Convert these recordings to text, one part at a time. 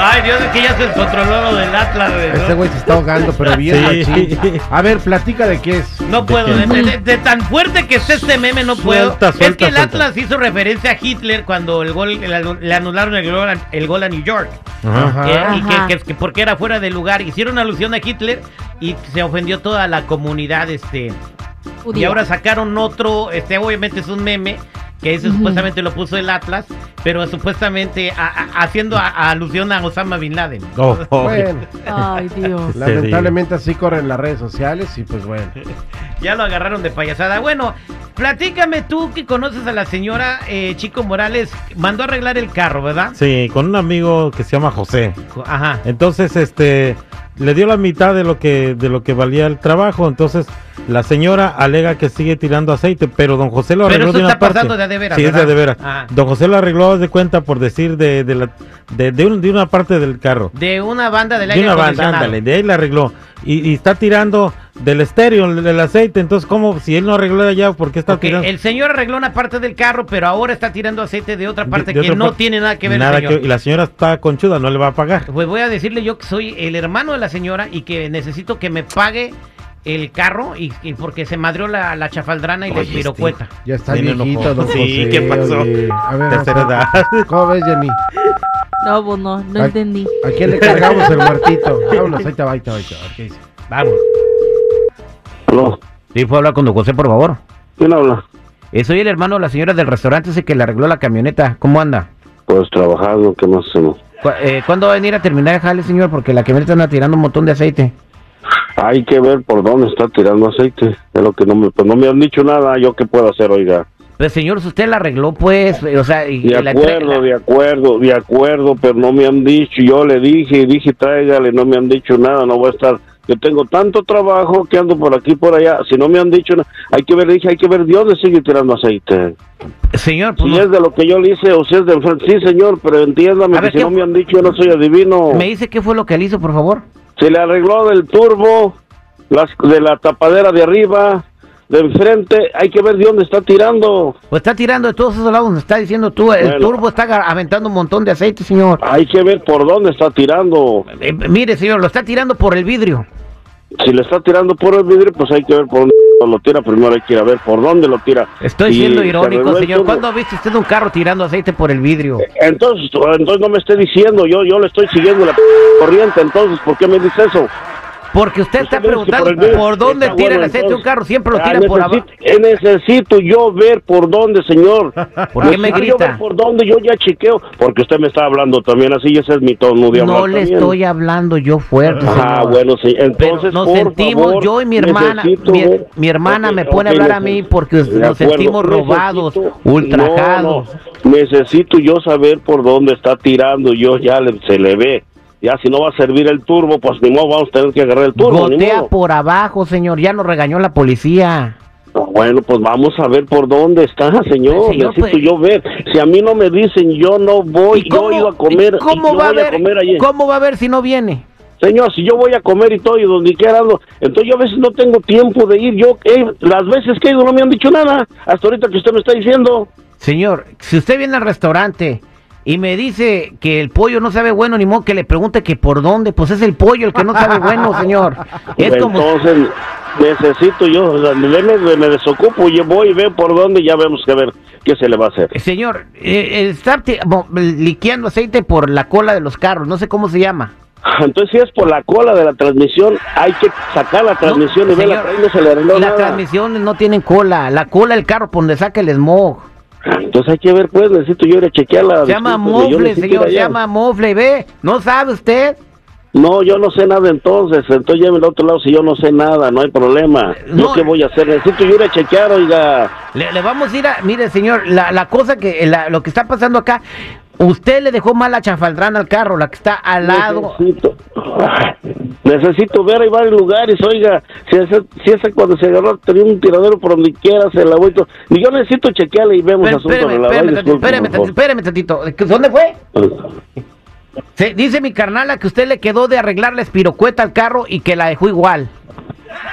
Ay, Dios, es que ya se descontroló lo del Atlas. ¿no? Este güey se está ahogando, pero bien Sí. machín. A ver, platica de qué es. No puedo, de, de- de tan fuerte que esté este meme no puedo. Suelta, es suelta, que el suelta. Atlas hizo referencia a Hitler cuando el gol, el le anularon el gol, a- el gol a New York. Ajá. Eh, y Ajá. que, que- que porque era fuera de lugar. Hicieron alusión a Hitler y se ofendió toda la comunidad. este Y ahora sacaron otro, este obviamente es un meme, que ese supuestamente lo puso el Atlas, pero supuestamente a- a- haciendo a- a alusión a Osama Bin Laden. Oh, oh. Bueno, Ay, Dios. lamentablemente así corren las redes sociales y pues bueno. Ya lo agarraron de payasada. Bueno, platícame tú que conoces a la señora eh, Chico Morales. Mandó a arreglar el carro, ¿verdad? Sí, con un amigo que se llama José. Ajá. Entonces, este, le dio la mitad de lo que de lo que valía el trabajo. Entonces, la señora alega que sigue tirando aceite, pero don José lo Pero arregló eso de una está parte. de de Sí, es de de veras. Ah. Don José lo arregló de cuenta por decir de de la de, de, un- de una parte del carro. De una banda del De aire una banda, ándale, de ahí la arregló. Y, y está tirando del estéreo, del aceite. Entonces, ¿cómo? Si él no arregló allá, ¿por qué está Ok, tirando? el señor arregló una parte del carro, pero ahora está tirando aceite de otra De- parte de que otra no parte. tiene nada que ver, Nada señor. que- y la señora está conchuda, no le va a pagar. Pues voy a decirle yo que soy el hermano de la señora y que necesito que me pague el carro y, y porque se madrió la, la chafaldrana y la Oye, espirocueta. Ya está Bien viejito, enojado. don Sí, José. ¿qué pasó? oye. A ver, Tercera edad. ¿Cómo ves, Jenny? No, pues no, no Ay. entendí. ¿A quién le cargamos el muertito? Vámonos, ahí te va, ahí te va, ahí te va. Qué dice. Vamos. Aló, Sí, puedo hablar con don José, por favor. ¿quién habla? Eh, soy el hermano de la señora del restaurante ese que le arregló la camioneta. ¿Cómo anda? Pues trabajando, ¿qué más hacemos? Cu- eh, ¿Cuándo va a venir a terminar el jale, señor? Porque la camioneta anda tirando un montón de aceite. Hay que ver por dónde está tirando aceite. Es lo que no me, pues no me han dicho nada. ¿Yo qué puedo hacer, oiga? Pues, señor, si usted la arregló, pues, eh, o sea... Y, De acuerdo, la- de acuerdo, de acuerdo, pero no me han dicho. Yo le dije, dije, tráigale, no me han dicho nada. No voy a estar. Yo tengo tanto trabajo que ando por aquí por allá. Si no me han dicho nada, hay que ver, dije, hay que ver de dónde sigue tirando aceite. Señor, pues, Si no- es de lo que yo le hice o si es de enfrente. Sí, señor, pero entiéndame A ver, que si ¿qué no me han dicho, yo no soy adivino. ¿me dice qué fue lo que le hizo, por favor? Se le arregló del turbo, las, de la tapadera de arriba, de enfrente. Hay que ver de dónde está tirando. Pues está tirando de todos esos lados donde está diciendo tú. El Bueno. turbo está aventando un montón de aceite, señor. Hay que ver por dónde está tirando. Eh, mire, señor, lo está tirando por el vidrio. Si le está tirando por el vidrio, pues hay que ver por dónde lo tira. Primero hay que ir a ver por dónde lo tira. Estoy Y siendo se irónico, el señor. ¿Cuándo ha visto usted un carro tirando aceite por el vidrio? Entonces, entonces no me esté diciendo, yo yo le estoy siguiendo la corriente, entonces, ¿por qué me dice eso? Porque usted está Usted dice preguntando por el por dónde Está tira el bueno, aceite de un entonces. carro. Siempre lo Ah, tira por abajo. necesito- eh, necesito yo ver por dónde, señor. ¿Por qué me Necesito yo grita? ver por dónde yo ya chequeo, porque usted me está hablando también así, ese es mi tono de hablar No le también. estoy hablando yo fuerte, Ah, señor. bueno, sí. Pero Entonces, nos por sentimos, favor, yo y mi hermana, mi, mi hermana Ok, me pone ok, a hablar a mí porque nos sentimos robados, necesito- ultrajados. no, no, necesito yo saber por dónde está tirando, yo ya le- se le ve. Ya si no va a servir el turbo, pues ni modo, vamos a tener que agarrar el turbo. Gotea por abajo, señor. Ya nos regañó la policía. Bueno, pues vamos a ver por dónde está, señor. Señor, Necesito pues- yo ver. Si a mí no me dicen, yo no voy. ¿Y Yo cómo, he ido a comer. cómo yo va a ver? comer allí. ¿Cómo va a ver si no viene? Señor, si yo voy a comer y todo y donde quiera ando, entonces yo a veces no tengo tiempo de ir. Yo, eh, las veces que he ido no me han dicho nada. Hasta ahorita que usted me está diciendo. Señor, si usted viene al restaurante y me dice que el pollo no sabe bueno, ni modo que le pregunte que por dónde, pues es el pollo el que no sabe bueno, señor. Es como... Entonces, necesito yo, o sea, me, me desocupo, yo voy y veo por dónde ya vemos que ver qué se le va a hacer. Señor, eh, está liqueando aceite por la cola de los carros, no sé cómo se llama. Entonces, si es por la cola de la transmisión, hay que sacar la transmisión No, y verla, señor, ahí no se le Las nada. transmisiones no tienen cola, la cola del carro por donde saca el smog. Entonces hay que ver, pues, necesito yo ir a chequearla. Se llama mofle, señor, se llama mofle, ve, ¿no sabe usted? No, yo no sé nada entonces, entonces lléveme al otro lado si yo no sé nada, no hay problema. No. ¿Yo qué voy a hacer? Necesito yo ir a chequear, oiga. Le, le vamos a ir a, mire señor, la, la cosa que, la- lo que está pasando acá, Usted le dejó mal la chafaldrana al carro, la que está al lado. Necesito, necesito ver, hay varios lugares, oiga, si ese, si ese cuando se agarró tenía un tiradero por donde quiera, se la voy to- Y yo necesito chequearle y vemos Pero, asunto espérame, vaina, tantito, espérame, por tantito. ¿Dónde fue? Se- dice mi carnala que usted le quedó de arreglar la espirocueta al carro y que la dejó igual.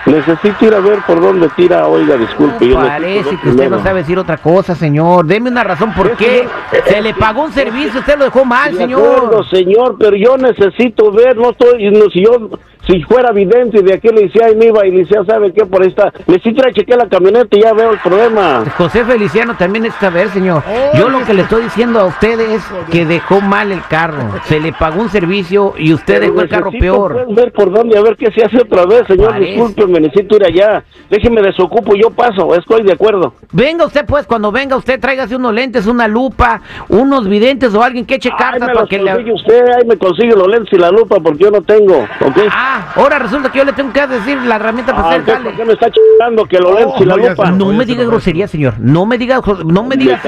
Necesito ir a ver por dónde tira, oiga, disculpe. necesito Parece que usted no sabe decir otra cosa, señor. Deme una razón por Es qué que- se le pagó un servicio, usted lo dejó mal, De señor. acuerdo, señor, pero yo necesito ver, no estoy, no, si yo, si fuera vidente de aquí le decía, ahí me iba y le decía, ¿sabe qué? Por ahí está, necesito ir a chequear la camioneta y ya veo el problema. José Feliciano también necesita ver, señor. Yo lo que le estoy diciendo a usted es que dejó mal el carro. Se le pagó un servicio y usted Pero dejó el carro peor. ver por dónde, a ver qué se hace otra vez, señor, Parece. discúlpeme, necesito ir allá. Déjeme desocupo, yo paso, estoy de acuerdo. Venga usted, pues, cuando venga usted, tráigase unos lentes, una lupa, unos videntes o alguien que eche Ahí cartas me para los que consigue le... usted, ahí me consigue los lentes y la lupa porque yo no tengo, ¿ok? Ah, ahora resulta que yo le tengo que decir la herramienta para Ah, hacer entonces, ¿por jale. qué me está chingando que y la no, ya lupa? No me diga lo grosería, señor. No me diga, no me diga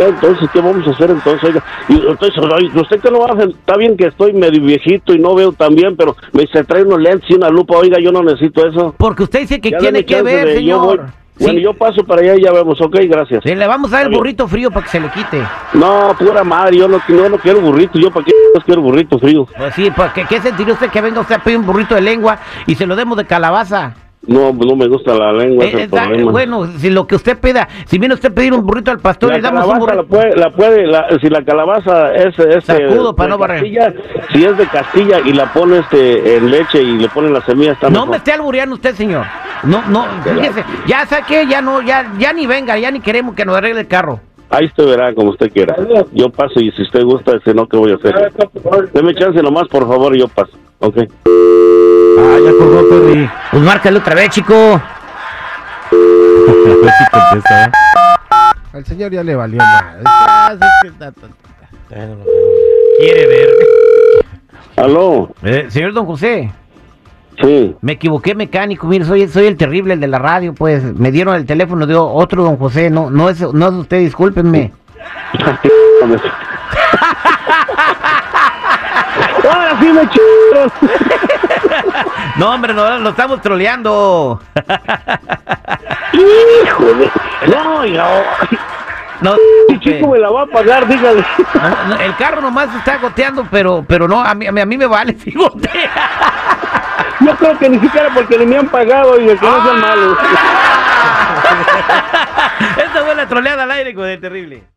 entonces, ¿qué vamos a hacer entonces? Oiga, y entonces, usted que no va a hacer, está bien que estoy medio viejito y no veo tan bien, pero me dice, trae unos lentes y una lupa, oiga, yo no necesito eso. Porque usted dice que Ya tiene que ver, de- yo voy- señor. Bueno, Sí. yo paso para allá y ya vemos, ok, gracias. Le vamos a dar el burrito frío para que se le quite. No, pura madre, yo no, yo no quiero burrito, yo para qué quiero burrito frío. Pues sí, pues, ¿qué, ¿qué sentiría usted que venga usted a pedir un burrito de lengua y se lo demos de calabaza? No, no me gusta la lengua, Eh, es el problema. bueno, si lo que usted pida, si viene usted a pedir un burrito al pastor, la le damos un calabaza la burrito. puede, la puede la- si la calabaza es este, Sacudo para de no. Castilla, si es de Castilla y la pone este en leche y le ponen la semilla está No mejor. me esté albureando usted, señor. No, no, fíjese, ya saqué, ya no, ya, ya ni venga, ya ni queremos que nos arregle el carro. Ahí usted verá como usted quiera. Yo paso y si usted gusta, si no, ¿qué voy a hacer? Deme chance nomás, por favor, yo paso. Ok. Ah, ya colgó Perry. Pues márcale otra vez, chico. Al señor ya le valió nada. Quiere ver. Aló, Eh, señor Don José, sí. me equivoqué mecánico, mire, soy, soy el terrible, el de la radio, pues, me dieron el teléfono de otro Don José, no, no es, no es usted, discúlpenme. Ahora sí me chingaron. No, hombre, no, lo estamos troleando. Híjole. No, No, el chico me la va a pagar, dígale. no, no, el carro nomás está goteando, pero, pero no, a mí, a mí, a mí me vale si gotea. Creo que ni siquiera porque me han pagado y que no sean malos. Esta fue la troleada al aire el terrible.